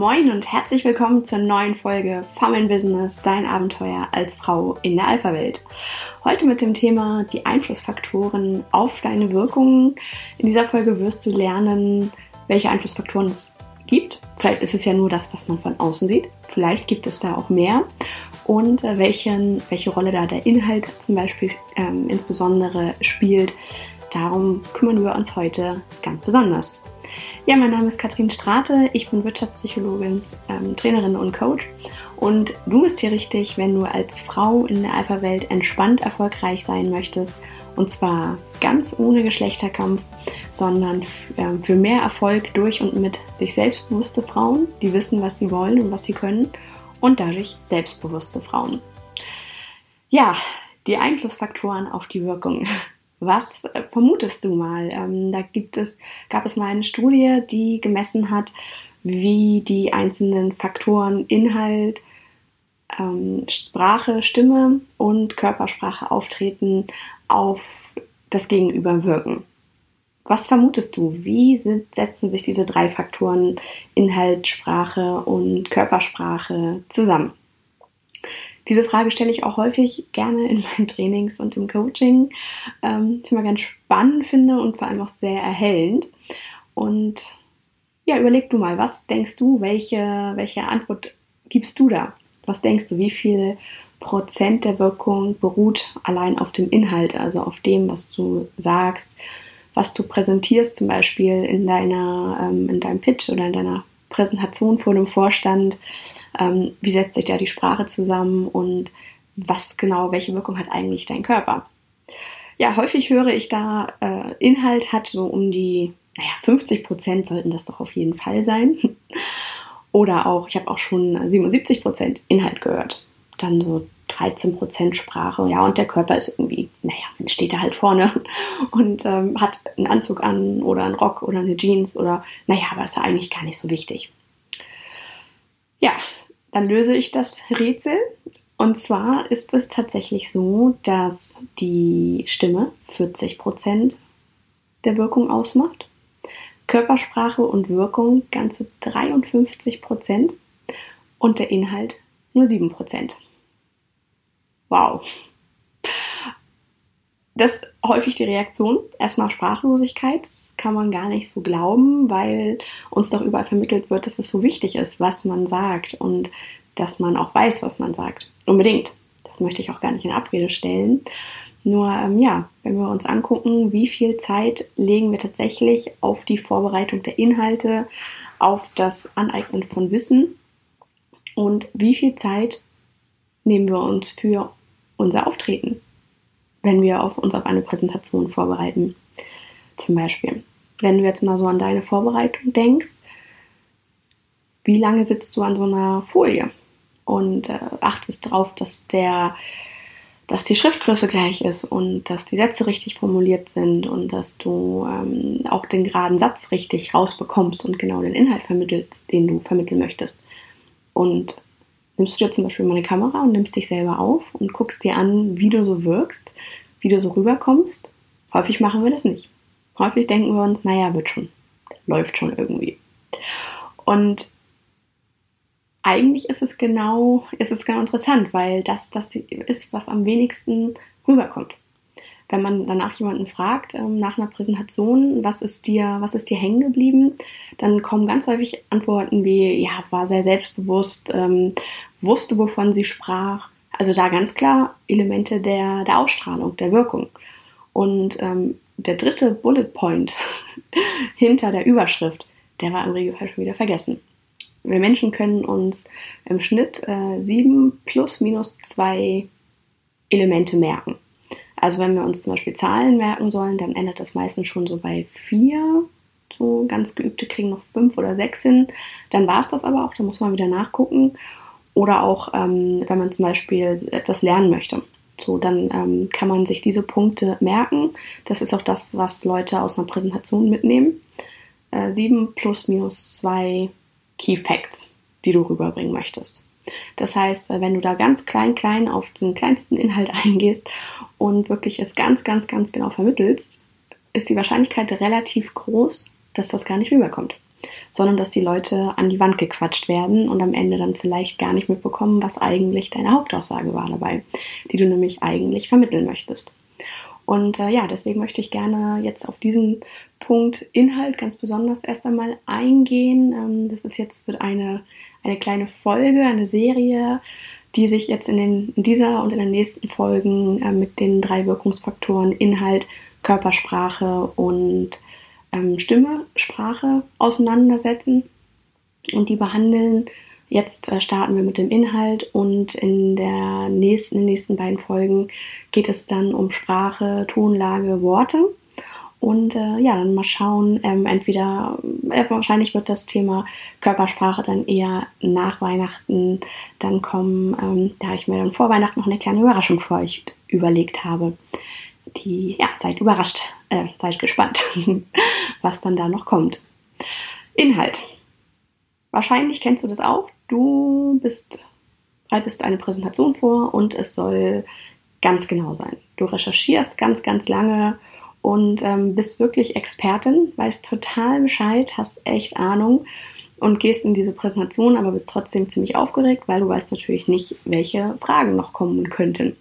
Moin und herzlich willkommen zur neuen Folge Farm in Business, dein Abenteuer als Frau in der Alpha-Welt. Heute mit dem Thema die Einflussfaktoren auf deine Wirkungen. In dieser Folge wirst du lernen, welche Einflussfaktoren es gibt. Vielleicht ist es ja nur das, was man von außen sieht. Vielleicht gibt es da auch mehr. Und äh, welchen, welche Rolle da der Inhalt zum Beispiel ähm, insbesondere spielt. Darum kümmern wir uns heute ganz besonders. Ja, mein Name ist Katrin Strate, ich bin Wirtschaftspsychologin, ähm, Trainerin und Coach. Und du bist hier richtig, wenn du als Frau in der Alpha-Welt entspannt erfolgreich sein möchtest. Und zwar ganz ohne Geschlechterkampf, sondern ähm, für mehr Erfolg durch und mit sich selbstbewusste Frauen, die wissen, was sie wollen und was sie können. Und dadurch selbstbewusste Frauen. Ja, die Einflussfaktoren auf die Wirkung. Was vermutest du mal? Ähm, da gibt es, gab es mal eine Studie, die gemessen hat, wie die einzelnen Faktoren Inhalt, ähm, Sprache, Stimme und Körpersprache auftreten auf das Gegenüber wirken. Was vermutest du? Wie sind, setzen sich diese drei Faktoren Inhalt, Sprache und Körpersprache zusammen? Diese Frage stelle ich auch häufig gerne in meinen Trainings und im Coaching, ähm, ich immer ganz spannend finde und vor allem auch sehr erhellend. Und ja, überleg du mal, was denkst du, welche, welche Antwort gibst du da? Was denkst du, wie viel Prozent der Wirkung beruht allein auf dem Inhalt, also auf dem, was du sagst, was du präsentierst, zum Beispiel in deiner, ähm, in deinem Pitch oder in deiner Präsentation vor dem Vorstand, ähm, wie setzt sich da die Sprache zusammen und was genau, welche Wirkung hat eigentlich dein Körper. Ja, häufig höre ich da, äh, Inhalt hat so um die, naja, 50 Prozent sollten das doch auf jeden Fall sein. Oder auch, ich habe auch schon 77 Prozent Inhalt gehört. Dann so 13 Prozent Sprache, ja, und der Körper ist irgendwie, naja, steht er halt vorne und ähm, hat einen Anzug an oder einen Rock oder eine Jeans oder, naja, aber ist ja eigentlich gar nicht so wichtig. Ja, dann löse ich das Rätsel. Und zwar ist es tatsächlich so, dass die Stimme 40 Prozent der Wirkung ausmacht, Körpersprache und Wirkung ganze 53 Prozent und der Inhalt nur 7 Prozent. Wow. Das ist häufig die Reaktion. Erstmal Sprachlosigkeit. Das kann man gar nicht so glauben, weil uns doch überall vermittelt wird, dass es so wichtig ist, was man sagt und dass man auch weiß, was man sagt. Unbedingt. Das möchte ich auch gar nicht in Abrede stellen. Nur, ähm, ja, wenn wir uns angucken, wie viel Zeit legen wir tatsächlich auf die Vorbereitung der Inhalte, auf das Aneignen von Wissen und wie viel Zeit nehmen wir uns für unser Auftreten wenn wir auf uns auf eine Präsentation vorbereiten. Zum Beispiel, wenn du jetzt mal so an deine Vorbereitung denkst, wie lange sitzt du an so einer Folie und äh, achtest darauf, dass dass die Schriftgröße gleich ist und dass die Sätze richtig formuliert sind und dass du ähm, auch den geraden Satz richtig rausbekommst und genau den Inhalt vermittelst, den du vermitteln möchtest. Und nimmst du dir zum Beispiel mal eine Kamera und nimmst dich selber auf und guckst dir an, wie du so wirkst, wie du so rüberkommst. Häufig machen wir das nicht. Häufig denken wir uns, naja, wird schon, läuft schon irgendwie. Und eigentlich ist es genau, ist es genau interessant, weil das das ist, was am wenigsten rüberkommt wenn man danach jemanden fragt, ähm, nach einer Präsentation, was ist dir, was ist dir hängen geblieben, dann kommen ganz häufig Antworten wie, ja, war sehr selbstbewusst, ähm, wusste, wovon sie sprach. Also da ganz klar Elemente der, der Ausstrahlung, der Wirkung. Und ähm, der dritte Bullet Point hinter der Überschrift, der war im Regelfall schon wieder vergessen. Wir Menschen können uns im Schnitt äh, sieben plus minus zwei Elemente merken. Also wenn wir uns zum Beispiel Zahlen merken sollen, dann endet das meistens schon so bei vier. So ganz geübte kriegen noch fünf oder sechs hin. Dann war es das aber auch, da muss man wieder nachgucken. Oder auch, ähm, wenn man zum Beispiel etwas lernen möchte. So, dann ähm, kann man sich diese Punkte merken. Das ist auch das, was Leute aus einer Präsentation mitnehmen. Äh, sieben plus minus zwei Key Facts, die du rüberbringen möchtest. Das heißt, äh, wenn du da ganz klein, klein auf den kleinsten Inhalt eingehst und wirklich es ganz, ganz, ganz genau vermittelst, ist die Wahrscheinlichkeit relativ groß, dass das gar nicht rüberkommt. sondern dass die Leute an die Wand gequatscht werden und am Ende dann vielleicht gar nicht mitbekommen, was eigentlich deine Hauptaussage war dabei, die du nämlich eigentlich vermitteln möchtest. Und äh, ja, deswegen möchte ich gerne jetzt auf diesen Punkt Inhalt ganz besonders erst einmal eingehen. Ähm, das ist jetzt wird eine, eine kleine Folge, eine Serie, die sich jetzt in, den, in dieser und in den nächsten Folgen äh, mit den drei Wirkungsfaktoren Inhalt, Körpersprache und ähm, Stimme, Sprache auseinandersetzen und die behandeln. Jetzt äh, starten wir mit dem Inhalt und in, der nächsten, in den nächsten beiden Folgen geht es dann um Sprache, Tonlage, Worte. Und äh, ja, dann mal schauen, ähm, entweder, äh, wahrscheinlich wird das Thema Körpersprache dann eher nach Weihnachten dann kommen, ähm, da ich mir dann vor Weihnachten noch eine kleine Überraschung für euch überlegt habe. Die, ja, seid überrascht, äh, seid gespannt, was dann da noch kommt. Inhalt. Wahrscheinlich kennst du das auch. Du bist, bereitest eine Präsentation vor und es soll ganz genau sein. Du recherchierst ganz, ganz lange und ähm, bist wirklich Expertin, weißt total Bescheid, hast echt Ahnung und gehst in diese Präsentation, aber bist trotzdem ziemlich aufgeregt, weil du weißt natürlich nicht, welche Fragen noch kommen könnten.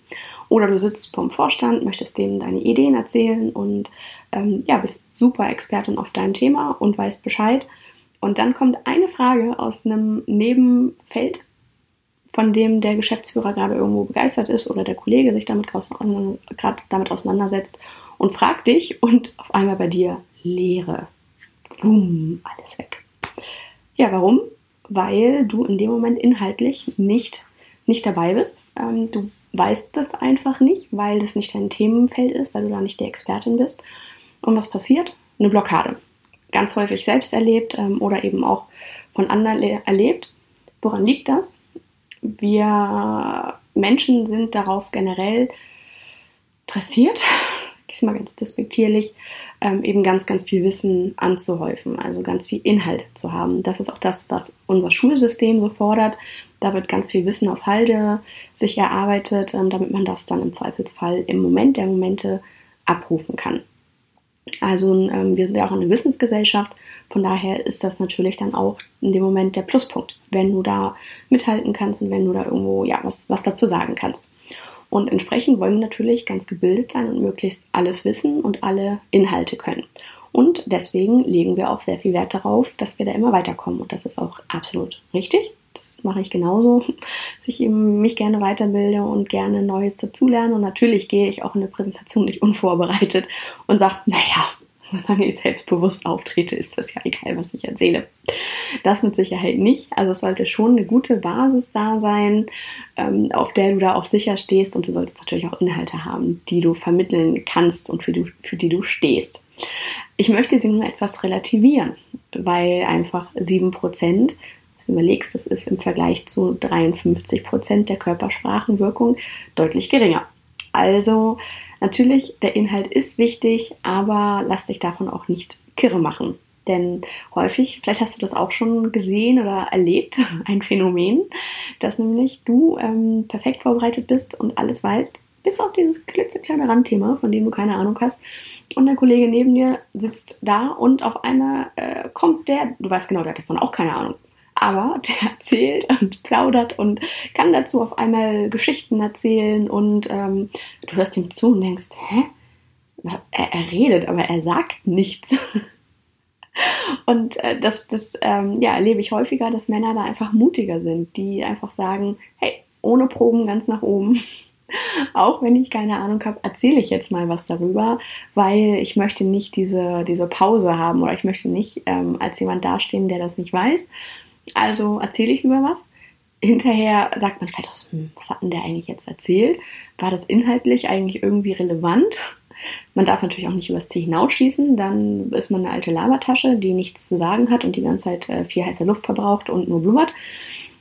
Oder du sitzt vom Vorstand, möchtest denen deine Ideen erzählen und ähm, ja, bist super Expertin auf deinem Thema und weißt Bescheid. Und dann kommt eine Frage aus einem Nebenfeld, von dem der Geschäftsführer gerade irgendwo begeistert ist oder der Kollege sich damit gerade damit auseinandersetzt und fragt dich und auf einmal bei dir Leere. Wumm, alles weg. Ja, warum? Weil du in dem Moment inhaltlich nicht, nicht dabei bist. Ähm, du weißt das einfach nicht, weil das nicht dein Themenfeld ist, weil du da nicht die Expertin bist. Und was passiert? Eine Blockade. Ganz häufig selbst erlebt ähm, oder eben auch von anderen erlebt. Woran liegt das? Wir Menschen sind darauf generell dressiert, ich mal ganz despektierlich, ähm, eben ganz, ganz viel Wissen anzuhäufen, also ganz viel Inhalt zu haben. Das ist auch das, was unser Schulsystem so fordert. Da wird ganz viel Wissen auf Halde sich erarbeitet, ähm, damit man das dann im Zweifelsfall im Moment der Momente abrufen kann. Also ähm, wir sind ja auch eine Wissensgesellschaft, von daher ist das natürlich dann auch in dem Moment der Pluspunkt, wenn du da mithalten kannst und wenn du da irgendwo ja was, was dazu sagen kannst. Und entsprechend wollen wir natürlich ganz gebildet sein und möglichst alles wissen und alle Inhalte können. Und deswegen legen wir auch sehr viel Wert darauf, dass wir da immer weiterkommen. Und das ist auch absolut richtig. Das mache ich genauso, dass ich eben mich gerne weiterbilde und gerne Neues dazulerne. Und natürlich gehe ich auch in eine Präsentation nicht unvorbereitet und sage, naja, solange ich selbstbewusst auftrete, ist das ja egal, was ich erzähle. Das mit Sicherheit nicht. Also es sollte schon eine gute Basis da sein, ähm, auf der du da auch sicher stehst und du solltest natürlich auch Inhalte haben, die du vermitteln kannst und für die, für die du stehst. Ich möchte sie nur etwas relativieren, weil einfach 7% du überlegst, das ist im Vergleich zu 53 Prozent der Körpersprachenwirkung deutlich geringer. Also natürlich, der Inhalt ist wichtig, aber lass dich davon auch nicht kirre machen. Denn häufig, vielleicht hast du das auch schon gesehen oder erlebt, ein Phänomen, dass nämlich du ähm, perfekt vorbereitet bist und alles weißt, bis auf dieses klitzekleine Randthema, von dem du keine Ahnung hast. Und der Kollege neben dir sitzt da und auf einmal äh, kommt der, du weißt genau, der hat davon auch keine Ahnung aber der erzählt und plaudert und kann dazu auf einmal Geschichten erzählen und ähm, du hörst ihm zu und denkst, hä? Er, er redet, aber er sagt nichts. Und äh, das, das ähm, ja, erlebe ich häufiger, dass Männer da einfach mutiger sind, die einfach sagen, hey, ohne Proben ganz nach oben. Auch wenn ich keine Ahnung habe, erzähle ich jetzt mal was darüber, weil ich möchte nicht diese, diese Pause haben oder ich möchte nicht ähm, als jemand dastehen, der das nicht weiß, also erzähle ich lieber was. Hinterher sagt man vielleicht, aus, hm, was hat denn der eigentlich jetzt erzählt? War das inhaltlich eigentlich irgendwie relevant? Man darf natürlich auch nicht übers Ziel hinausschießen, dann ist man eine alte Labertasche, die nichts zu sagen hat und die ganze Zeit äh, viel heiße Luft verbraucht und nur blubbert.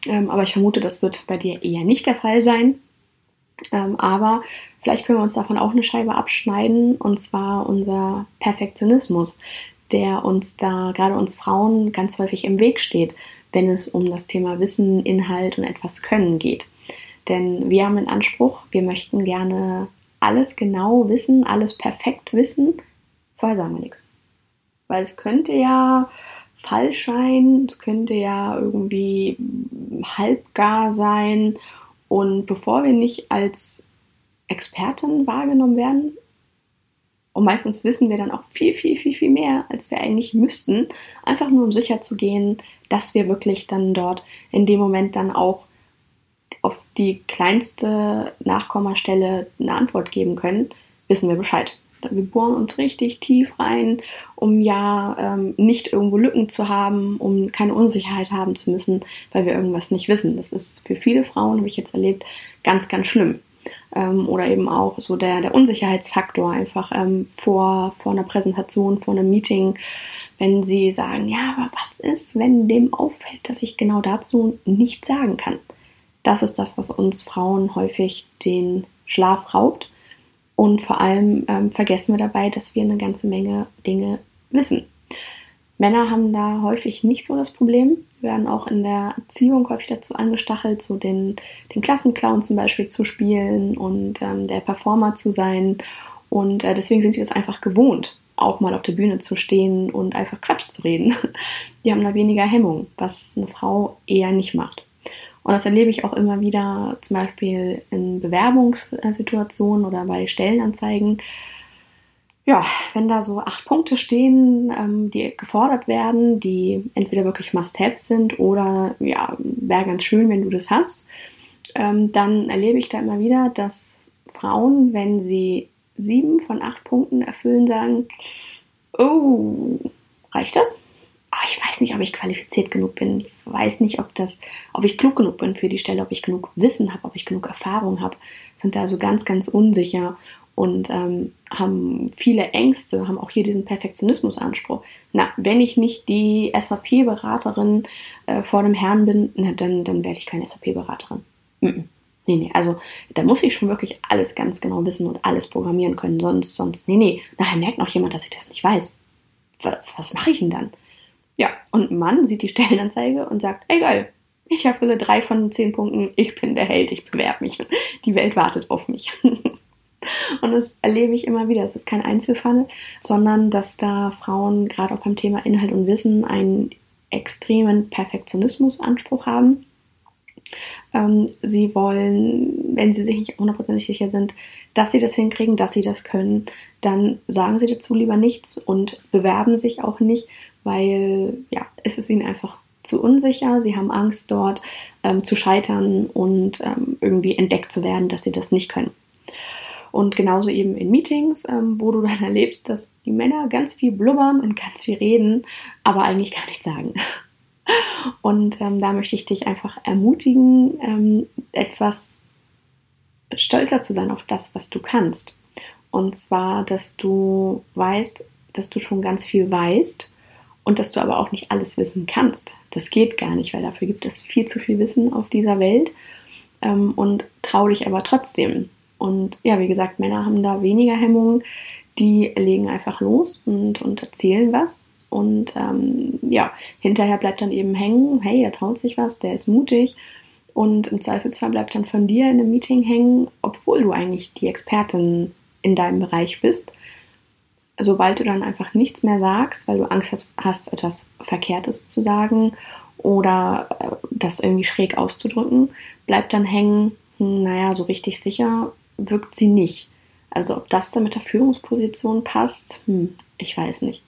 Ähm, aber ich vermute, das wird bei dir eher nicht der Fall sein. Ähm, aber vielleicht können wir uns davon auch eine Scheibe abschneiden, und zwar unser Perfektionismus, der uns da, gerade uns Frauen, ganz häufig im Weg steht wenn es um das Thema Wissen, Inhalt und etwas Können geht. Denn wir haben den Anspruch, wir möchten gerne alles genau wissen, alles perfekt wissen. Vorher sagen wir nichts. Weil es könnte ja falsch sein, es könnte ja irgendwie halbgar sein. Und bevor wir nicht als Experten wahrgenommen werden, und meistens wissen wir dann auch viel, viel, viel, viel mehr, als wir eigentlich müssten, einfach nur um sicher zu gehen, dass wir wirklich dann dort in dem Moment dann auch auf die kleinste Nachkommastelle eine Antwort geben können, wissen wir Bescheid. Wir bohren uns richtig tief rein, um ja ähm, nicht irgendwo Lücken zu haben, um keine Unsicherheit haben zu müssen, weil wir irgendwas nicht wissen. Das ist für viele Frauen, habe ich jetzt erlebt, ganz, ganz schlimm. Ähm, oder eben auch so der, der Unsicherheitsfaktor einfach ähm, vor, vor einer Präsentation, vor einem Meeting, wenn sie sagen, ja, aber was ist, wenn dem auffällt, dass ich genau dazu nichts sagen kann? Das ist das, was uns Frauen häufig den Schlaf raubt und vor allem ähm, vergessen wir dabei, dass wir eine ganze Menge Dinge wissen. Männer haben da häufig nicht so das Problem, werden auch in der Erziehung häufig dazu angestachelt, so den, den Klassenclown zum Beispiel zu spielen und ähm, der Performer zu sein. Und äh, deswegen sind die das einfach gewohnt, auch mal auf der Bühne zu stehen und einfach Quatsch zu reden. Die haben da weniger Hemmung, was eine Frau eher nicht macht. Und das erlebe ich auch immer wieder, zum Beispiel in Bewerbungssituationen oder bei Stellenanzeigen. Ja, wenn da so acht Punkte stehen, ähm, die gefordert werden, die entweder wirklich Must-Have sind oder ja, wäre ganz schön, wenn du das hast, ähm, dann erlebe ich da immer wieder, dass Frauen, wenn sie sieben von acht Punkten erfüllen, sagen, oh, reicht das? oh, ich weiß nicht, ob ich qualifiziert genug bin. Ich weiß nicht, ob das, ob ich klug genug bin für die Stelle, ob ich genug Wissen habe, ob ich genug Erfahrung habe. Sind da also ganz, ganz unsicher und ähm, haben viele Ängste, haben auch hier diesen Perfektionismusanspruch. Na, wenn ich nicht die SAP-Beraterin äh, vor dem Herrn bin, na, dann, dann werde ich keine SAP-Beraterin. Nee, nee, also da muss ich schon wirklich alles ganz genau wissen und alles programmieren können, sonst, sonst, nee, nee, nachher merkt noch jemand, dass ich das nicht weiß. Was, was mache ich denn dann? Ja, und ein Mann sieht die Stellenanzeige und sagt, ey geil, ich erfülle drei von zehn Punkten, ich bin der Held, ich bewerbe mich. Die Welt wartet auf mich. Und das erlebe ich immer wieder. Es ist kein Einzelfall, sondern dass da Frauen gerade auch beim Thema Inhalt und Wissen einen extremen Perfektionismusanspruch haben. Ähm, sie wollen, wenn sie sich nicht hundertprozentig sicher sind, dass sie das hinkriegen, dass sie das können, dann sagen sie dazu lieber nichts und bewerben sich auch nicht, weil ja, es ist ihnen einfach zu unsicher. Sie haben Angst, dort ähm, zu scheitern und ähm, irgendwie entdeckt zu werden, dass sie das nicht können. Und genauso eben in Meetings, ähm, wo du dann erlebst, dass die Männer ganz viel blubbern und ganz viel reden, aber eigentlich gar nichts sagen. Und ähm, da möchte ich dich einfach ermutigen, ähm, etwas stolzer zu sein auf das, was du kannst. Und zwar, dass du weißt, dass du schon ganz viel weißt und dass du aber auch nicht alles wissen kannst. Das geht gar nicht, weil dafür gibt es viel zu viel Wissen auf dieser Welt. Ähm, und trau dich aber trotzdem. Und ja, wie gesagt, Männer haben da weniger Hemmungen. Die legen einfach los und, und erzählen was. Und ähm, ja, hinterher bleibt dann eben hängen, hey, er traut sich was, der ist mutig. Und im Zweifelsfall bleibt dann von dir in einem Meeting hängen, obwohl du eigentlich die Expertin in deinem Bereich bist sobald du dann einfach nichts mehr sagst, weil du Angst hast, hast etwas Verkehrtes zu sagen oder äh, das irgendwie schräg auszudrücken, bleibt dann hängen, hm, naja, so richtig sicher wirkt sie nicht. Also ob das dann mit der Führungsposition passt, hm, ich weiß nicht.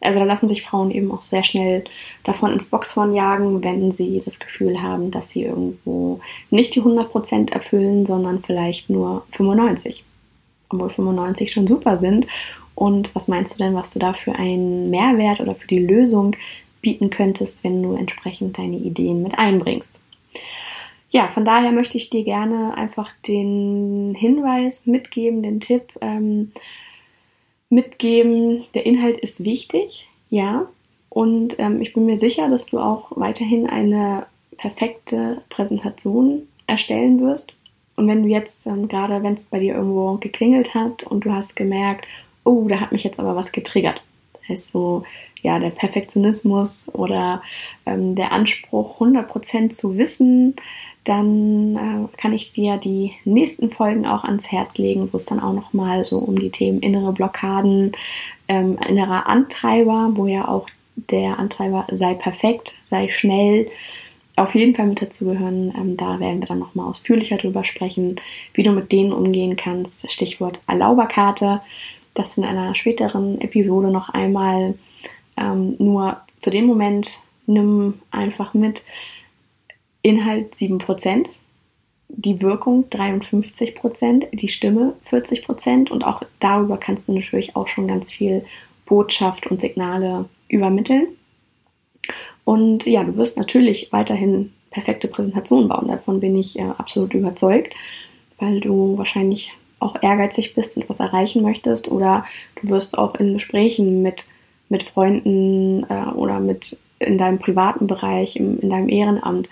Also da lassen sich Frauen eben auch sehr schnell davon ins Boxhorn jagen, wenn sie das Gefühl haben, dass sie irgendwo nicht die 100% erfüllen, sondern vielleicht nur 95. Obwohl 95 schon super sind und was meinst du denn, was du da für einen Mehrwert oder für die Lösung bieten könntest, wenn du entsprechend deine Ideen mit einbringst? Ja, von daher möchte ich dir gerne einfach den Hinweis mitgeben, den Tipp ähm, mitgeben. Der Inhalt ist wichtig, ja. Und ähm, ich bin mir sicher, dass du auch weiterhin eine perfekte Präsentation erstellen wirst. Und wenn du jetzt ähm, gerade, wenn es bei dir irgendwo geklingelt hat und du hast gemerkt, oh, da hat mich jetzt aber was getriggert. Heißt so, ja, der Perfektionismus oder ähm, der Anspruch, 100% zu wissen, dann äh, kann ich dir die nächsten Folgen auch ans Herz legen, wo es dann auch nochmal so um die Themen innere Blockaden, ähm, innerer Antreiber, wo ja auch der Antreiber sei perfekt, sei schnell, auf jeden Fall mit dazugehören. Ähm, da werden wir dann nochmal ausführlicher drüber sprechen, wie du mit denen umgehen kannst. Stichwort Erlauberkarte. Das in einer späteren Episode noch einmal. Ähm, nur für den Moment nimm einfach mit Inhalt 7%, die Wirkung 53%, die Stimme 40% und auch darüber kannst du natürlich auch schon ganz viel Botschaft und Signale übermitteln. Und ja, du wirst natürlich weiterhin perfekte Präsentationen bauen. Davon bin ich äh, absolut überzeugt, weil du wahrscheinlich auch ehrgeizig bist und was erreichen möchtest oder du wirst auch in Gesprächen mit, mit Freunden äh, oder mit in deinem privaten Bereich, im, in deinem Ehrenamt,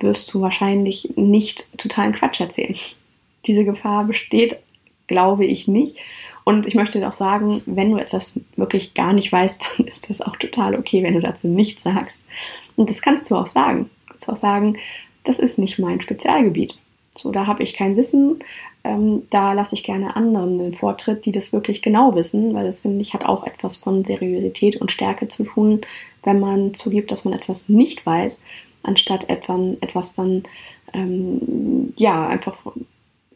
wirst du wahrscheinlich nicht totalen Quatsch erzählen. Diese Gefahr besteht, glaube ich, nicht. Und ich möchte auch sagen, wenn du etwas wirklich gar nicht weißt, dann ist das auch total okay, wenn du dazu nichts sagst. Und das kannst du auch sagen. Du kannst auch sagen, das ist nicht mein Spezialgebiet. So, da habe ich kein Wissen. Ähm, da lasse ich gerne anderen den Vortritt, die das wirklich genau wissen, weil das finde ich hat auch etwas von Seriosität und Stärke zu tun, wenn man zugibt, dass man etwas nicht weiß, anstatt etwas dann ähm, ja einfach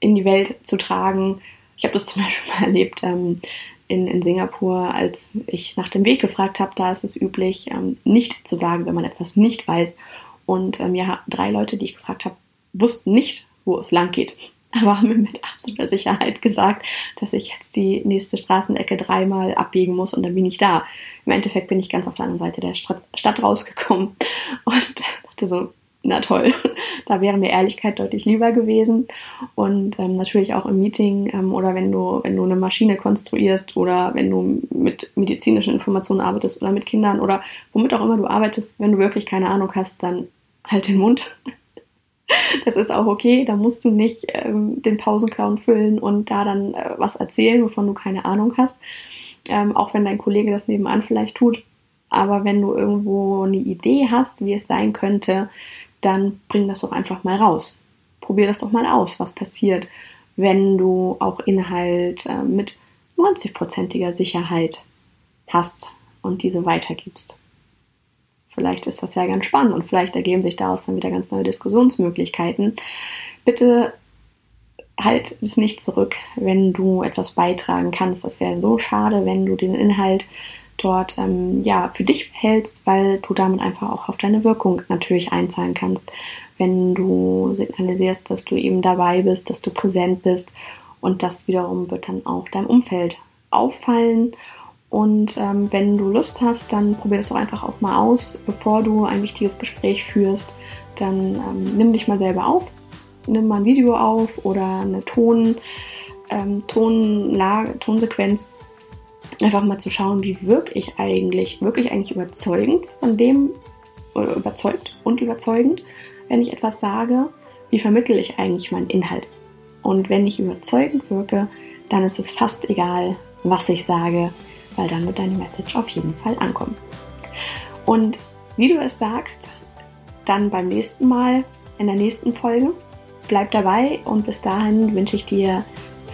in die Welt zu tragen, ich habe das zum Beispiel mal erlebt ähm, in, in Singapur, als ich nach dem Weg gefragt habe. Da ist es üblich, ähm, nicht zu sagen, wenn man etwas nicht weiß. Und ja, drei Leute, die ich gefragt habe, wussten nicht, wo es lang geht. Aber haben mir mit absoluter Sicherheit gesagt, dass ich jetzt die nächste Straßenecke dreimal abbiegen muss und dann bin ich da. Im Endeffekt bin ich ganz auf der anderen Seite der Stadt rausgekommen und dachte so, na toll, da wäre mir Ehrlichkeit deutlich lieber gewesen. Und ähm, natürlich auch im Meeting ähm, oder wenn du, wenn du eine Maschine konstruierst oder wenn du mit medizinischen Informationen arbeitest oder mit Kindern oder womit auch immer du arbeitest, wenn du wirklich keine Ahnung hast, dann halt den Mund. Das ist auch okay, da musst du nicht ähm, den Pausenclown füllen und da dann äh, was erzählen, wovon du keine Ahnung hast. Ähm, auch wenn dein Kollege das nebenan vielleicht tut. Aber wenn du irgendwo eine Idee hast, wie es sein könnte, dann bring das doch einfach mal raus. Probier das doch mal aus, was passiert, wenn du auch Inhalt äh, mit 90-prozentiger Sicherheit hast und diese weitergibst. Vielleicht ist das ja ganz spannend und vielleicht ergeben sich daraus dann wieder ganz neue Diskussionsmöglichkeiten. Bitte halt es nicht zurück, wenn du etwas beitragen kannst. Das wäre so schade, wenn du den Inhalt dort ähm, ja für dich hältst, weil du damit einfach auch auf deine Wirkung natürlich einzahlen kannst, wenn du signalisierst, dass du eben dabei bist, dass du präsent bist und das wiederum wird dann auch deinem Umfeld auffallen. Und ähm, wenn du Lust hast, dann probier das doch einfach auch mal aus, bevor du ein wichtiges Gespräch führst. Dann ähm, nimm dich mal selber auf, nimm mal ein Video auf oder eine Ton, ähm, Tonlage, Tonsequenz einfach mal zu schauen, wie wirke ich eigentlich, wirklich eigentlich überzeugend von dem, oder überzeugt und überzeugend, wenn ich etwas sage, wie vermittle ich eigentlich meinen Inhalt. Und wenn ich überzeugend wirke, dann ist es fast egal, was ich sage, weil dann wird deine Message auf jeden Fall ankommen. Und wie du es sagst, dann beim nächsten Mal in der nächsten Folge. Bleib dabei und bis dahin wünsche ich dir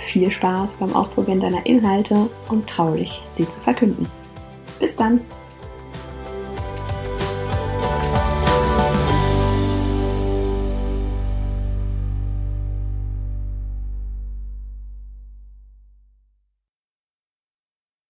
viel Spaß beim Ausprobieren deiner Inhalte und trau dich, sie zu verkünden. Bis dann!